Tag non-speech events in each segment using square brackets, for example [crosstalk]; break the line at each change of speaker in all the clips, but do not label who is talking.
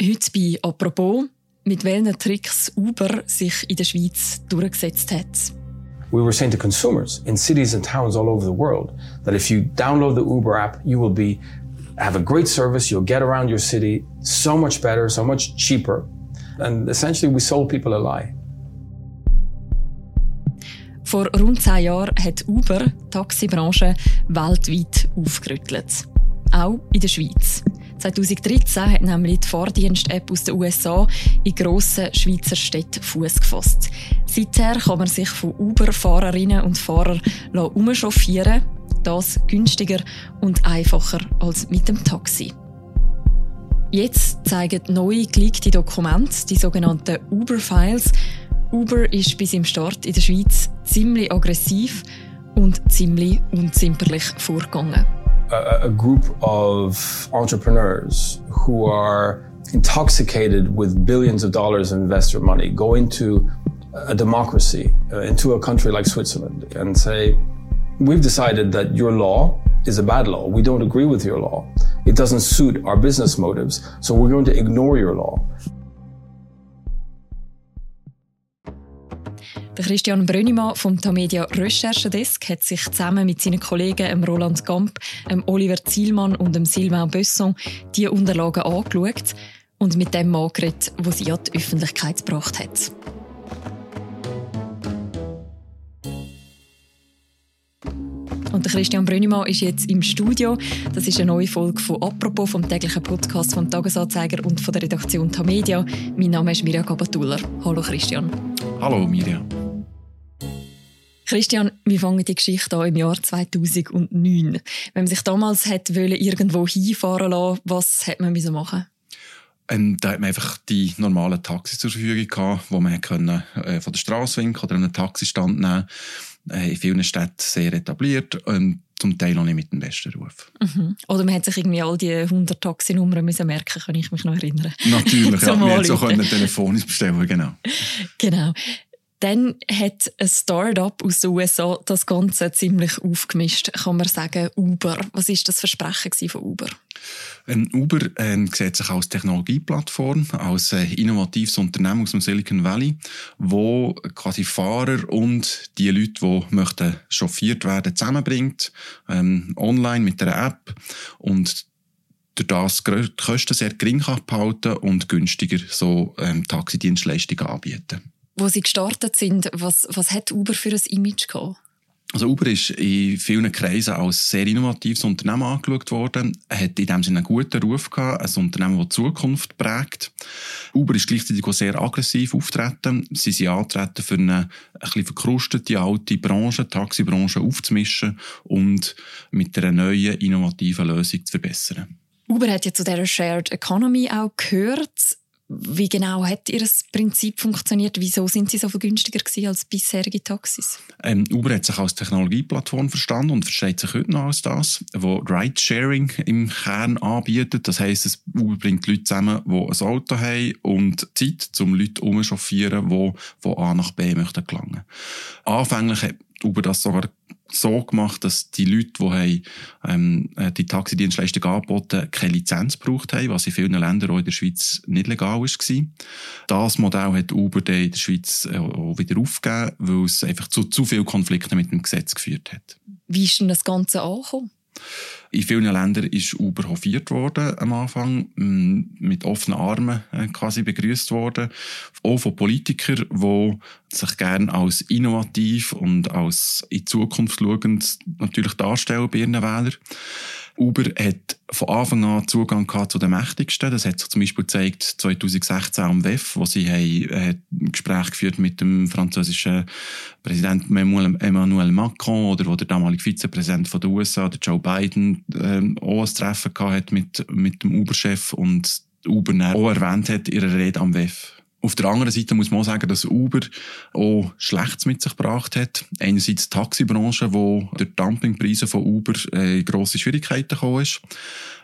Heute bei «Apropos», mit welchen Tricks Uber sich in der Schweiz durchgesetzt hat.
We were saying to consumers in cities and towns all over the world that if you download the Uber app, you will be have a great service, you'll get around your city so much better, so much cheaper. And essentially we sold people a lie.
Vor rund zehn Jahren hat Uber die Taxibranche weltweit aufgerüttelt. Auch in der Schweiz. 2013 hat nämlich die Fahrdienst-App aus den USA in grossen Schweizer Städten Fuß gefasst. Seither kann man sich von Uber-Fahrerinnen und Fahrern umchauffieren das günstiger und einfacher als mit dem Taxi. Jetzt zeigen neue geleakte Dokumente, die sogenannten Uber-Files, Uber ist bis im Start in der Schweiz ziemlich aggressiv und ziemlich unzimperlich vorgegangen.
A, a group of entrepreneurs who are intoxicated with billions of dollars of investor money go into a democracy, uh, into a country like Switzerland and say, we've decided that your law is a bad law. We don't agree with your law. It doesn't suit our business motives, so we're going to ignore your law.
Der Christian Brönnimann vom Tamedia Recherchedesk hat sich zusammen mit seinen Kollegen Roland Gamp, Oliver Zielmann und Sylvain Besson die Unterlagen angeschaut und mit dem geredet, der sie an die Öffentlichkeit gebracht hat. Und der Christian Brönnimann ist jetzt im Studio. Das ist eine neue Folge von «Apropos» vom täglichen Podcast vom Tagesanzeiger und von der Redaktion Tamedia. Mein Name ist Mirja Gabatuller. Hallo Christian.
Hallo Mirja.
Christian, wir fangen die Geschichte an im Jahr 2009. Wenn man sich damals hat irgendwo hinfahren lassen, was hätte man machen
ähm, da hat man einfach die normalen Taxis zur Verfügung gehabt, wo man können, äh, von der Straße winken oder einen Taxistand nehmen äh, in vielen Städten sehr etabliert und zum Teil noch nicht mit dem besten Ruf.
Mhm. Oder man hat sich irgendwie all die 100 Taxinummern müssen merken, kann ich mich noch erinnern.
Natürlich, [laughs] ja, man hätte so telefonisch bestellen genau.
Genau. Dann hat ein Startup aus den USA das Ganze ziemlich aufgemischt, kann man sagen, Uber. Was ist das Versprechen von Uber?
Ähm, Uber äh, sieht sich als Technologieplattform, als äh, innovatives Unternehmen aus dem Silicon Valley, wo quasi Fahrer und die Leute, die möchten chauffiert werden, zusammenbringt, ähm, online mit der App und durch das die Kosten sehr gering kann und günstiger so ähm, Taxidienstleistungen anbieten
wo sie gestartet sind, was, was hat Uber für ein Image gehabt?
Also Uber ist in vielen Kreisen als sehr innovatives Unternehmen angeschaut worden. Er hat in dem Sinne einen guten Ruf gehabt, ein Unternehmen, das die Zukunft prägt. Uber ist gleichzeitig auch sehr aggressiv auftreten. Sie sind antreten für eine ein bisschen verkrustete alte Branche, die Taxibranche aufzumischen und mit einer neuen innovativen Lösung zu verbessern.
Uber hat ja zu dieser Shared Economy auch gehört. Wie genau hat Ihr Prinzip funktioniert? Wieso sind Sie so viel günstiger als bisherige Taxis?
Ähm, Uber hat sich als Technologieplattform verstanden und versteht sich heute noch als das, wo Ride-Sharing im Kern anbietet. Das heisst, es Uber bringt Leute zusammen, die ein Auto haben und Zeit, um Leute umzuchauffieren, die von A nach B möchten gelangen. Anfänglich hat Uber das sogar so gemacht, dass die Leute, die haben, ähm, äh, die Taxidienstleistung angeboten keine Lizenz gebraucht haben, was in vielen Ländern, auch in der Schweiz, nicht legal war. Das Modell hat Uber dann in der Schweiz äh, auch wieder aufgegeben, weil es einfach zu zu vielen Konflikten mit dem Gesetz geführt hat.
Wie ist denn das Ganze angekommen?
In vielen Ländern ist Uber hofiert worden am Anfang, mm, mit offenen Armen äh, quasi begrüßt worden, auch von Politikern, die sich gerne als innovativ und als in Zukunft schauend natürlich darstellen bei ihren Wählern. Uber hat von Anfang an Zugang gehabt zu den Mächtigsten. Das hat sich zum Beispiel gezeigt 2016 am WEF, wo sie äh, ein Gespräch geführt mit dem französischen Präsidenten Emmanuel Macron oder wo der damalige Vizepräsident von den USA, der Joe Biden, äh, auch ein Treffen gehabt hat mit, mit dem Uber-Chef und Uber auch erwähnt hat in ihrer Rede am WEF. Auf der anderen Seite muss man auch sagen, dass Uber auch Schlechtes mit sich gebracht hat. Einerseits die Taxibranche, wo durch Dumpingpreise von Uber äh, grosse Schwierigkeiten gekommen ist.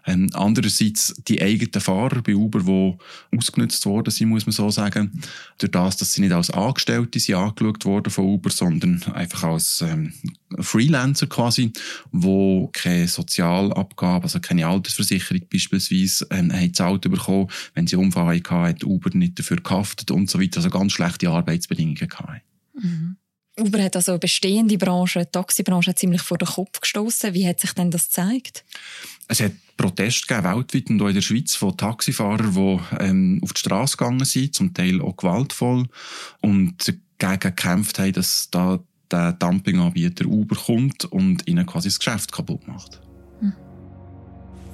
Ähm, andererseits die eigenen Fahrer bei Uber, die ausgenutzt worden sind, muss man so sagen. Durch das, dass sie nicht als Angestellte sind angeschaut worden von Uber, sondern einfach als ähm, Freelancer quasi, wo keine Sozialabgabe, also keine Altersversicherung beispielsweise, ähm, haben gezahlt bekommen. Wenn sie Unfall hatten, hat Uber nicht dafür gehaftet und so weiter. Also ganz schlechte Arbeitsbedingungen gehabt.
Mhm. Uber hat also eine bestehende Branche, die Taxibranche, ziemlich vor den Kopf gestoßen. Wie hat sich denn das gezeigt?
Es hat Proteste gegeben, weltweit und auch in der Schweiz von Taxifahrern, die ähm, auf die Straße gegangen sind, zum Teil auch gewaltvoll, und dagegen gekämpft haben, dass da der Dumpinganbieter Uber kommt und ihnen quasi das Geschäft kaputt macht.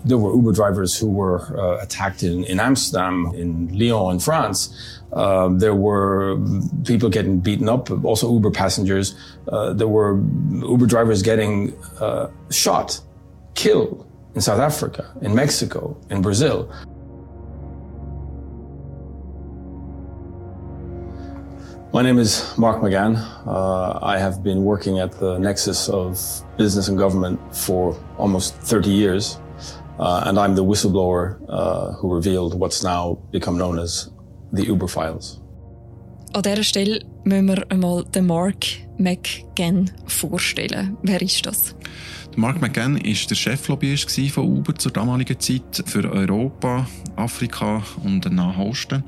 There were Uber drivers who were uh, attacked in, in Amsterdam, in Lyon, in France. Uh, there were people getting beaten up, also Uber passengers. Uh, there were Uber drivers getting uh, shot, killed in South Africa, in Mexico, in Brazil. My name is Mark McGann. Uh, I have been working at the nexus of business and government for almost 30 years. Uh, and I'm the whistleblower uh, who revealed what's now become known as the Uber Files.
An dieser Stelle müssen wir einmal den Mark McGann vorstellen. Wer ist das?
Mark McGann war der Cheflobbyist von Uber zur damaligen Zeit für Europa, Afrika und den Nahen Osten.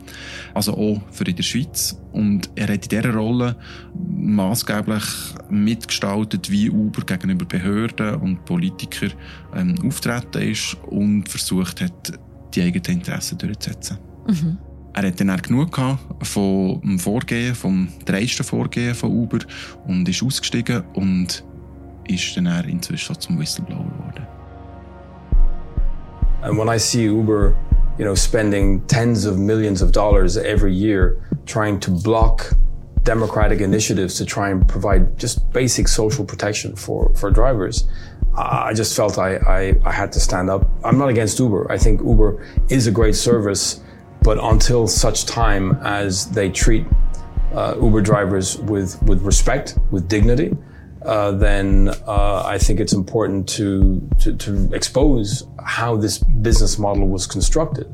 Also auch für in der Schweiz. Und er hat in dieser Rolle maßgeblich mitgestaltet, wie Uber gegenüber Behörden und Politikern ähm, auftreten ist und versucht hat, die eigenen Interessen durchzusetzen. Mhm. Er hat dann auch genug Vorgehen, vom dreisten Vorgehen von Uber und ist ausgestiegen und ist dann inzwischen zum Whistleblower geworden.
And when I see Uber, you know, spending tens of millions of dollars every year trying to block democratic initiatives to try and provide just basic social protection for, for drivers, I just felt I, I, I had to stand up. I'm not against Uber. I think Uber is a great service, but until such time as they treat uh, Uber drivers with, with respect, with dignity, uh, then uh, I think it's important to, to, to expose how this business model was constructed.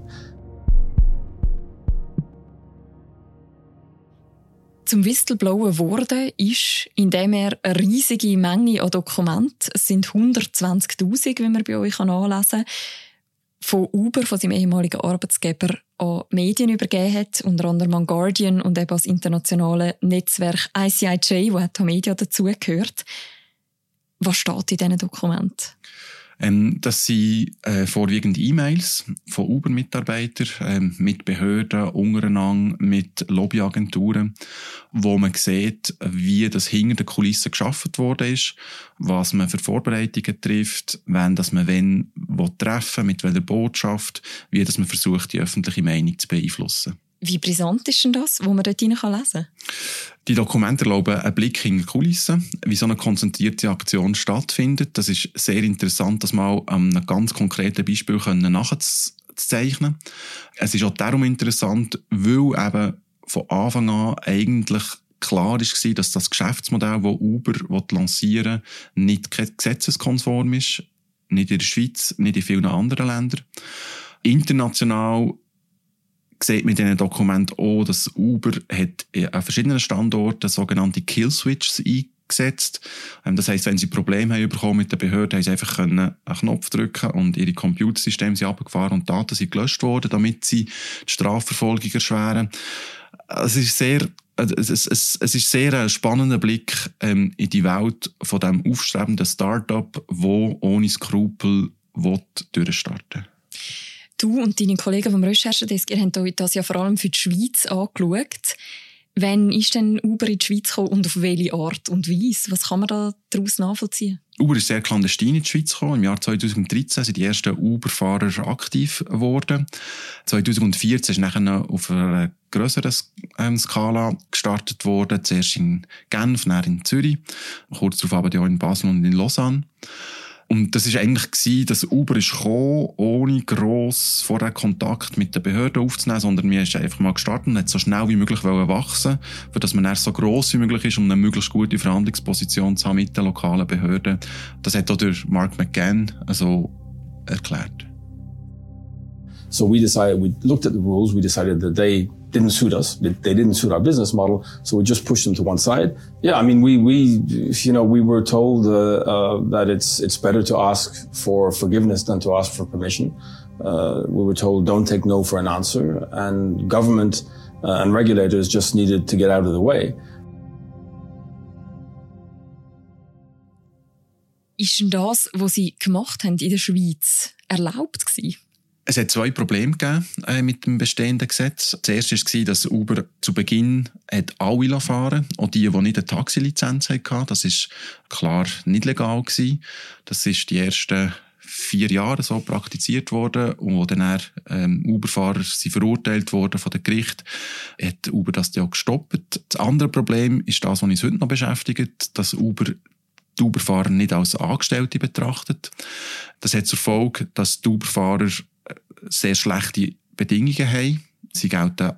Zum Whistleblower wurde ist, indem er eine riesige Menge an Dokumenten, es sind 120.000, wie man bei euch nachlesen kann, von Uber, von seinem ehemaligen Arbeitsgeber, an Medien übergeben hat, unter anderem an Guardian und eben das internationale Netzwerk ICIJ, wo auch Media dazugehört. Was steht in diesen Dokumenten?
Ähm, das sind äh, vorwiegend E-Mails von Uber-Mitarbeitern ähm, mit Behörden, untereinander, mit Lobbyagenturen, wo man sieht, wie das hinter den Kulissen geschaffen worden ist, was man für Vorbereitungen trifft, wenn das man wenn treffen mit welcher Botschaft, wie das man versucht, die öffentliche Meinung zu beeinflussen.
Wie brisant ist denn das, wo man dort lesen kann?
Die Dokumente erlauben einen Blick in die Kulissen, wie so eine konzentrierte Aktion stattfindet. Das ist sehr interessant, das mal an einem ganz konkreten Beispiel nachzuzeichnen. Es ist auch darum interessant, weil eben von Anfang an eigentlich klar war, dass das Geschäftsmodell, das Uber lancieren will, nicht gesetzeskonform ist. Nicht in der Schweiz, nicht in vielen anderen Ländern. International sieht man in diesen Dokumenten auch, dass Uber hat an verschiedenen Standorten sogenannte Killswitches eingesetzt. Ähm, das heisst, wenn sie Probleme haben bekommen mit der Behörde, haben sie einfach einen Knopf drücken und ihre Computersysteme sind abgefahren und Daten sind gelöscht worden, damit sie die Strafverfolgung erschweren. Es ist sehr es, es, es ist sehr ein spannender Blick ähm, in die Welt von dem aufstrebenden Startup, wo ohne Skrupel durchstarten will.
Du und deine Kollegen vom Recherchedesk, ihr habt euch das ja vor allem für die Schweiz angeschaut. Wann ist denn Uber in die Schweiz gekommen und auf welche Art und Weise? Was kann man da daraus nachvollziehen?
Uber ist sehr clandestin in die Schweiz gekommen. Im Jahr 2013 sind die ersten Uber-Fahrer aktiv geworden. 2014 ist nachher auf einer grösseren ähm, Skala gestartet worden. Zuerst in Genf, dann in Zürich. Kurz darauf aber auch in Basel und in Lausanne. Und das ist eigentlich gewesen, dass Uber ist gekommen, ohne gross vorher Kontakt mit den Behörden aufzunehmen, sondern wir ist einfach mal gestartet und hat so schnell wie möglich wachsen für dass man erst so gross wie möglich ist, um eine möglichst gute Verhandlungsposition zu haben mit den lokalen Behörden. Das hat auch der Mark McGann also erklärt.
So we decided, we looked at the rules, we decided that they didn't suit us. They didn't suit our business model. So we just pushed them to one side. Yeah. I mean, we, we, you know, we were told, uh, uh, that it's, it's better to ask for forgiveness than to ask for permission. Uh, we were told don't take no for an answer and government uh, and regulators just needed to get out of the way.
Ist denn das, was Sie gemacht haben in der Schweiz, erlaubt gewesen?
Es hat zwei Probleme gegeben äh, mit dem bestehenden Gesetz. Das erste war, dass Uber zu Beginn hat alle fahren auch die, die nicht eine Taxilizenz hatten. Das ist klar nicht legal gewesen. Das ist die ersten vier Jahre so praktiziert worden und wo dann ähm, Uber-Fahrer verurteilt worden von dem Gericht, hat Uber das ja gestoppt. Das andere Problem ist das, was uns heute noch beschäftigt, dass Uber die Uber-Fahrer nicht als Angestellte betrachtet. Das hat zur Folge, dass die Uber-Fahrer sehr schlechte Bedingungen haben. Sie gelten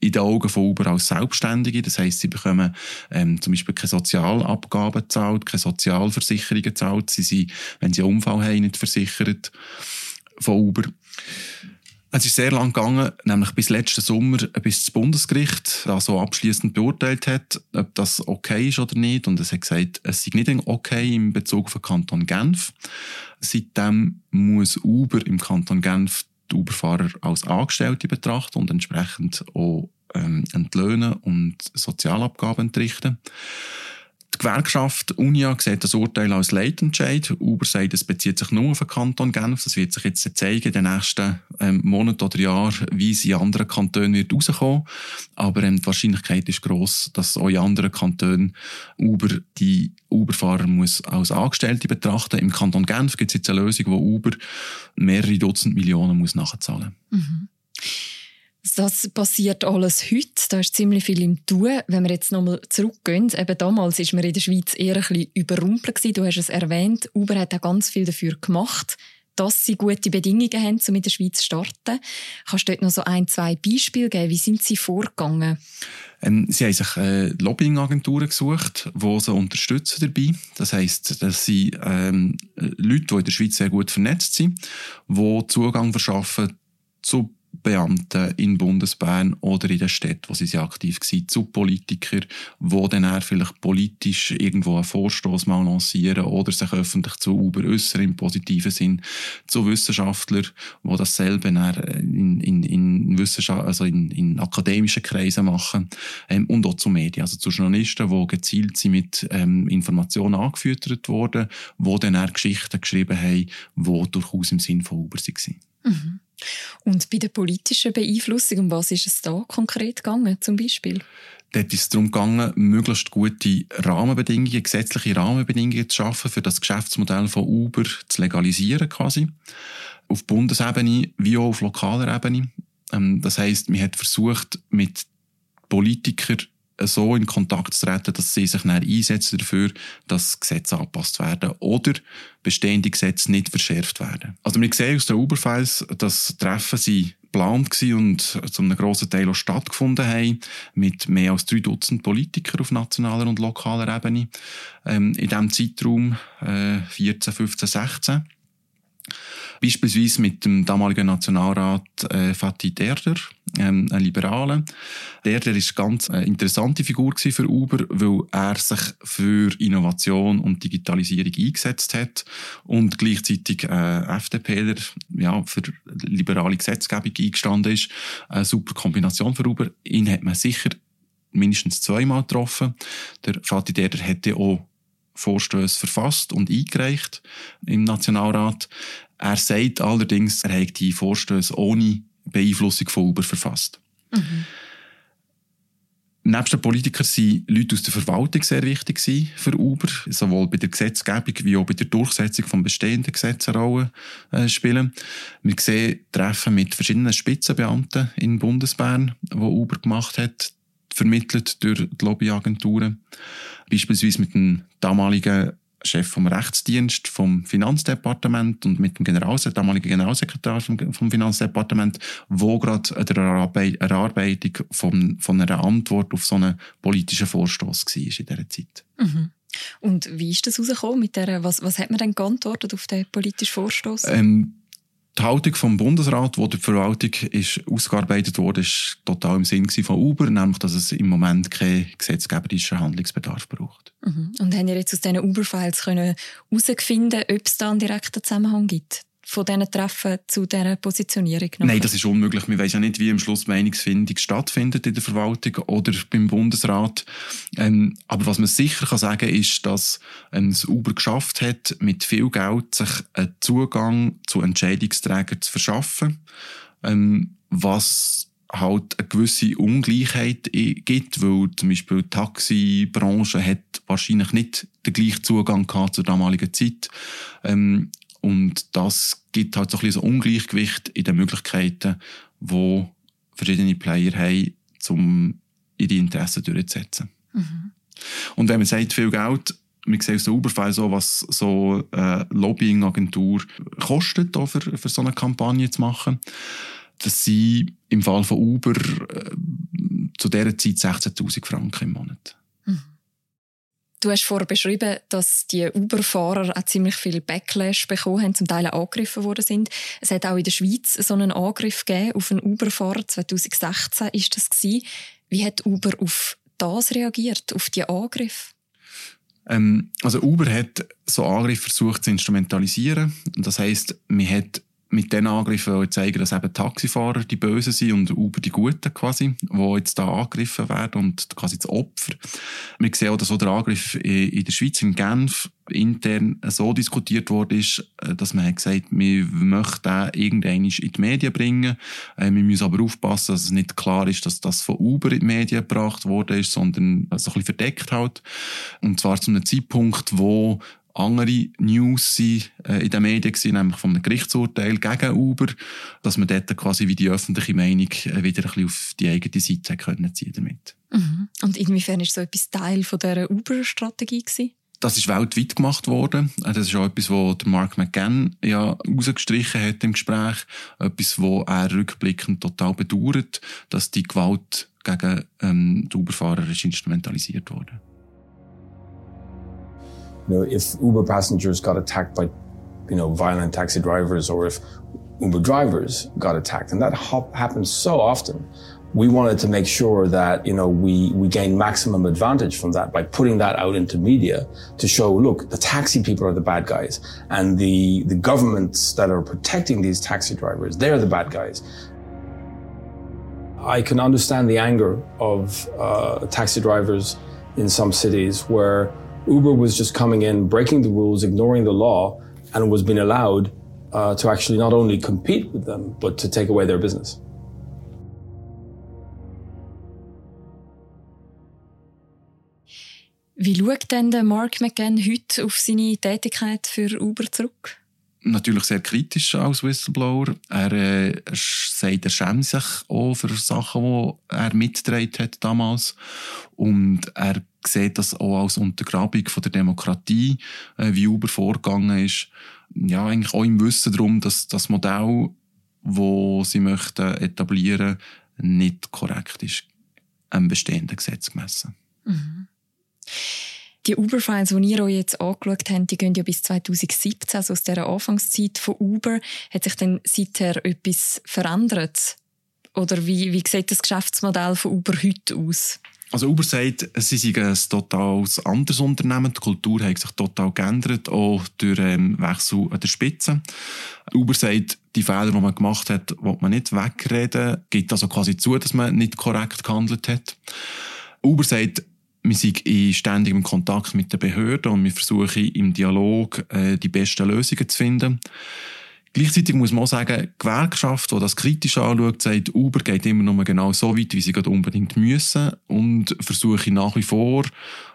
in den Augen von Uber als Selbstständige. Das heisst, sie bekommen ähm, zum Beispiel keine Sozialabgaben gezahlt, keine Sozialversicherungen gezahlt. Sie sind, wenn sie einen Unfall haben, nicht versichert von Uber. Es ist sehr lang gegangen, nämlich bis letzten Sommer, bis das Bundesgericht das so abschließend beurteilt hat, ob das okay ist oder nicht. Und es hat gesagt, es sei nicht okay im Bezug von Kanton Genf. Seitdem muss Uber im Kanton Genf die Uberfahrer als Angestellte betrachten und entsprechend auch ähm, entlöhnen und Sozialabgaben entrichten. Die Gewerkschaft Unia sieht das Urteil als Leitentscheid. Uber sagt, es bezieht sich nur auf den Kanton Genf. Das wird sich jetzt zeigen in den nächsten ähm, Monaten oder Jahren, wie es in anderen Kantonen wird rauskommen. Aber ähm, die Wahrscheinlichkeit ist gross, dass auch in anderen Kantonen Uber die Uber-Fahrer muss als Angestellte betrachten. Im Kanton Genf gibt es jetzt eine Lösung, wo Uber mehrere Dutzend Millionen muss nachzahlen muss. Mhm.
Das passiert alles heute. Da ist ziemlich viel im Tun. Wenn wir jetzt nochmal zurückgehen, eben damals ist man in der Schweiz eher ein bisschen überrumpelt. Du hast es erwähnt. Uber hat auch ganz viel dafür gemacht, dass sie gute Bedingungen haben, um in der Schweiz zu starten. Kannst du dort noch so ein, zwei Beispiele geben? Wie sind sie vorgegangen?
Ähm, sie haben sich äh, Lobbyingagenturen gesucht, die sie unterstützen dabei. Das heisst, dass sie ähm, Leute, die in der Schweiz sehr gut vernetzt sind, die Zugang verschaffen zu Beamten in Bundesbern oder in der Stadt, wo sie sehr aktiv waren, zu Politikern, die dann vielleicht politisch irgendwo einen Vorstoß mal lancieren oder sich öffentlich zu Uber äußern im positiven Sinn, zu Wissenschaftlern, die dasselbe in, in, in, Wissenschaft, also in, in akademischen Kreisen machen ähm, und auch zu Medien, also zu Journalisten, die gezielt sind mit ähm, Informationen angefüttert wurden, die dann Geschichten geschrieben haben, die durchaus im Sinn von Uber waren. Mhm.
Und bei der politischen Beeinflussung, um was ist es da konkret gegangen, zum Beispiel?
Dort ist es darum gegangen, möglichst gute Rahmenbedingungen, gesetzliche Rahmenbedingungen zu schaffen, für das Geschäftsmodell von Uber zu legalisieren quasi. Auf Bundesebene wie auch auf lokaler Ebene. Ähm, das heißt, man hat versucht, mit Politikern so in Kontakt zu treten, dass sie sich dann einsetzen dafür, dass Gesetze angepasst werden oder bestehende Gesetze nicht verschärft werden. Also wir sehen aus den Uber-Files, dass Treffen sie geplant und zu einem grossen Teil auch stattgefunden haben, mit mehr als drei Dutzend Politikern auf nationaler und lokaler Ebene ähm, in diesem Zeitraum äh, 14, 15, 16. Beispielsweise mit dem damaligen Nationalrat äh, Fatih Derder, ähm, ein Liberaler. Derder ist eine ganz äh, interessante Figur für Uber, weil er sich für Innovation und Digitalisierung eingesetzt hat und gleichzeitig äh, FDPler ja, für liberale Gesetzgebung eingestanden ist. Eine super Kombination für Uber. Ihn hat man sicher mindestens zweimal getroffen. Der Fatih Derder hätte auch Vorstöße verfasst und eingereicht im Nationalrat. Er sagt allerdings, er hat die Vorstöße ohne Beeinflussung von Uber verfasst. Mhm. Neben den Politikern sind Leute aus der Verwaltung sehr wichtig für Uber, sowohl bei der Gesetzgebung wie auch bei der Durchsetzung von bestehenden Gesetzen Rolle äh, spielen. Wir sehen Treffen mit verschiedenen Spitzenbeamten in Bundesbern, die Uber gemacht hat, vermittelt durch die Lobbyagenturen. Beispielsweise mit dem damaligen Chef vom Rechtsdienst vom Finanzdepartement und mit dem Generalse damaligen Generalsekretär vom, vom Finanzdepartement, wo gerade der Erarbeitung von, von einer Antwort auf so einen politischen Vorstoß war in dieser Zeit.
Mhm. Und wie ist das rausgekommen? Mit der, was, was hat man denn geantwortet auf den politischen Vorstoß?
Ähm, die Haltung vom Bundesrat, wo die Verwaltung ist ausgearbeitet wurde, ist total im Sinn von Uber, nämlich, dass es im Moment keinen gesetzgeberischen Handlungsbedarf braucht.
Mhm. Und haben ihr jetzt aus diesen Uber-Files herausfinden, ob es da einen direkten Zusammenhang gibt? Von diesen Treffen zu dieser Positionierung?
Nachher? Nein, das ist unmöglich. Wir wissen ja nicht, wie am Schluss Meinungsfindung stattfindet in der Verwaltung oder beim Bundesrat. Ähm, aber was man sicher kann sagen ist, dass ähm, es Uber geschafft hat, mit viel Geld sich einen Zugang zu Entscheidungsträgern zu verschaffen, ähm, was halt eine gewisse Ungleichheit gibt, weil zum Beispiel die Taxibranche hat wahrscheinlich nicht den gleichen Zugang gehabt zur damaligen Zeit. Ähm, und das gibt halt so ein bisschen so Ungleichgewicht in den Möglichkeiten, wo verschiedene Player haben, um ihre Interessen durchzusetzen. Mhm. Und wenn man sagt, viel Geld, wir sehen aus der Uber-File so, was so eine äh, Lobbying-Agentur kostet, für, für so eine Kampagne zu machen. dass sie im Fall von Uber äh, zu dieser Zeit 16.000 Franken im Monat.
Du hast vorher beschrieben, dass die Uber-Fahrer auch ziemlich viel Backlash bekommen haben, zum Teil angegriffen worden sind. Es hat auch in der Schweiz so einen Angriff gegeben auf einen Uber-Fahrer. 2016 ist das gewesen. Wie hat Uber auf das reagiert, auf die Angriffe?
Ähm, also Uber hat so Angriffe versucht zu instrumentalisieren. Das heißt, man hat mit diesen Angriffen zeigen, dass eben Taxifahrer die Bösen sind und Uber die Guten quasi, die jetzt da angegriffen werden und quasi das Opfer. Wir sehen auch, dass auch der Angriff in der Schweiz, in Genf, intern so diskutiert wurde, äh, dass man hat gesagt wir möchten den irgendwann in die Medien bringen. Äh, wir müssen aber aufpassen, dass es nicht klar ist, dass das von Uber in die Medien gebracht wurde, sondern so ein bisschen verdeckt halt. Und zwar zu einem Zeitpunkt, wo andere News sind, äh, in den Medien gewesen, nämlich von einem Gerichtsurteil gegen Uber, dass man dort quasi wie die öffentliche Meinung äh, wieder ein bisschen auf die eigene Seite können ziehen damit.
Mhm. Und inwiefern ist so etwas Teil von dieser Uber-Strategie gewesen?
Das ist weltweit gemacht worden. Äh, das ist auch etwas, was Mark McGann ja rausgestrichen hat im Gespräch. Etwas, wo er rückblickend total bedauert, dass die Gewalt gegen ähm, die Uberfahrer ist instrumentalisiert wurde.
You know, if Uber passengers got attacked by, you know, violent taxi drivers or if Uber drivers got attacked. And that happens so often. We wanted to make sure that, you know, we, we gain maximum advantage from that by putting that out into media to show, look, the taxi people are the bad guys and the, the governments that are protecting these taxi drivers, they're the bad guys. I can understand the anger of uh, taxi drivers in some cities where Uber was just coming in, breaking the rules, ignoring the law, and was being allowed uh, to actually not only compete with them, but to take away their business.
Wie schaut denn der Mark McGann heute auf seine Tätigkeit für Uber zurück?
Natürlich sehr kritisch als Whistleblower. Er äh, sagt, er schämt sich auch für Sachen, die er mitgetragen hat damals. Und er sieht das auch als Untergrabung von der Demokratie, äh, wie Uber vorgegangen ist. Ja, eigentlich auch im Wissen darum, dass das Modell, das sie möchten etablieren, nicht korrekt ist, einem bestehenden Gesetz gemessen.
Mhm. Die Uber-Files, die ihr euch jetzt angeschaut habt, die gehen ja bis 2017, also aus dieser Anfangszeit von Uber. Hat sich denn seither etwas verändert? Oder wie, wie sieht das Geschäftsmodell von Uber heute aus?
Also Uber sagt, sie sind ein total anderes Unternehmen. Die Kultur hat sich total geändert, auch durch den ähm, Wechsel an der Spitze. Uber sagt, die Fehler, die man gemacht hat, will man nicht wegreden, gibt also quasi zu, dass man nicht korrekt gehandelt hat. Uber sagt, wir sind in ständigem Kontakt mit den Behörden und wir versuchen im Dialog äh, die besten Lösungen zu finden. Gleichzeitig muss man auch sagen, die Gewerkschaft, die das kritisch anschaut, sagt, Uber geht immer nur genau so weit, wie sie gerade unbedingt müssen und versuche nach wie vor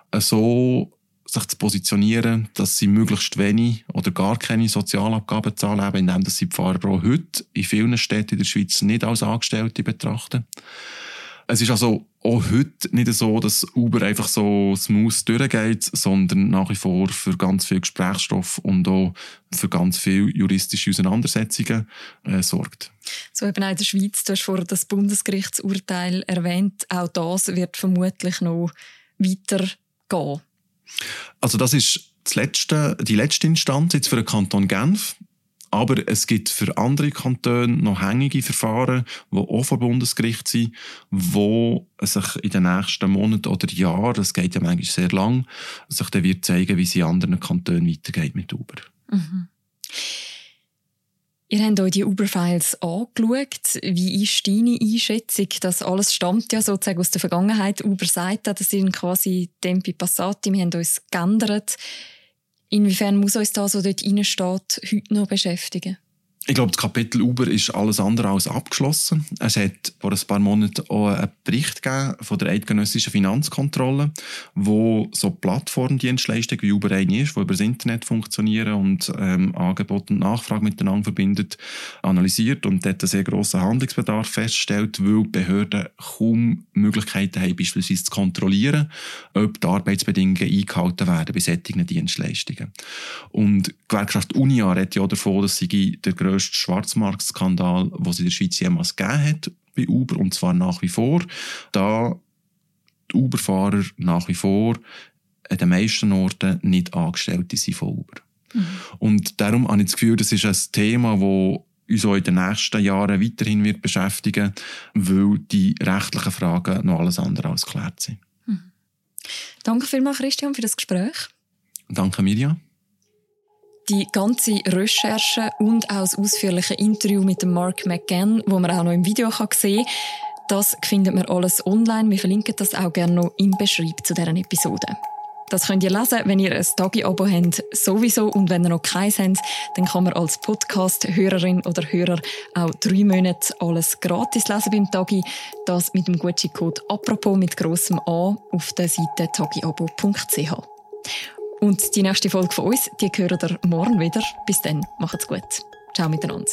äh, so sich zu positionieren, dass sie möglichst wenig oder gar keine Sozialabgaben zahlen, indem sie die Fahrer heute in vielen Städten in der Schweiz nicht als Angestellte betrachten. Es ist also auch heute nicht so, dass Uber einfach so smooth durchgeht, sondern nach wie vor für ganz viel Gesprächsstoff und auch für ganz viele juristische Auseinandersetzungen äh, sorgt.
So eben auch in der Schweiz, du hast vorhin das Bundesgerichtsurteil erwähnt, auch das wird vermutlich noch weitergehen.
Also das ist letzte, die letzte Instanz jetzt für den Kanton Genf. Aber es gibt für andere Kantone noch hängige Verfahren, die auch vor Bundesgericht sind, wo sich in den nächsten Monaten oder Jahren, das geht ja manchmal sehr lang, sich dann wird zeigen, wie es in anderen Kantonen weitergeht mit Uber. Mhm.
Ihr habt euch die Uber-Files angeschaut. Wie ist deine Einschätzung? Das alles stammt ja sozusagen aus der Vergangenheit. Uber sagt, das sind quasi Tempi Passati. Wir haben uns geändert. Inwiefern muss uns das, was dort reinsteht, heute noch beschäftigen?
Ich glaube, das Kapitel Uber ist alles andere als abgeschlossen. Es hat vor ein paar Monaten auch einen Bericht von der eidgenössischen Finanzkontrolle, wo so Plattformdienstleistungen wie Uber eine ist, die über das Internet funktionieren und ähm, Angebot und Nachfrage miteinander verbindet, analysiert und dort einen sehr grossen Handlungsbedarf feststellt, weil Behörden kaum Möglichkeiten haben, beispielsweise zu kontrollieren, ob die Arbeitsbedingungen eingehalten werden bei solchen Dienstleistungen. Und die Gewerkschaft Unia redet ja davon, dass sie der Schwarzmarktskandal, den es in der Schweiz jemals gegeben hat bei Uber, und zwar nach wie vor. Da die Uber-Fahrer nach wie vor an den meisten Orten nicht Angestellte sind von Uber. Mhm. Und darum habe ich das Gefühl, das ist ein Thema, das uns auch in den nächsten Jahren weiterhin wird beschäftigen, weil die rechtlichen Fragen noch alles andere als geklärt sind. Mhm.
Danke vielmals, Christian, für das Gespräch.
Danke, Mirja.
Die ganze Recherche und auch das ausführliche Interview mit dem Mark McGann, wo man auch noch im Video sehen kann, das findet man alles online. Wir verlinken das auch gerne noch im Beschreib zu deren Episode. Das könnt ihr lesen, wenn ihr ein Tagi-Abo habt, sowieso. Und wenn ihr noch keins habt, dann kann man als Podcast-Hörerin oder Hörer auch drei Monate alles gratis lesen beim Tagi. Das mit dem Gutscheincode «Apropos» mit grossem A auf der Seite tagiabo.ch. Und die nächste Folge von uns, die hören ihr morgen wieder. Bis dann, macht's gut. Ciao miteinander.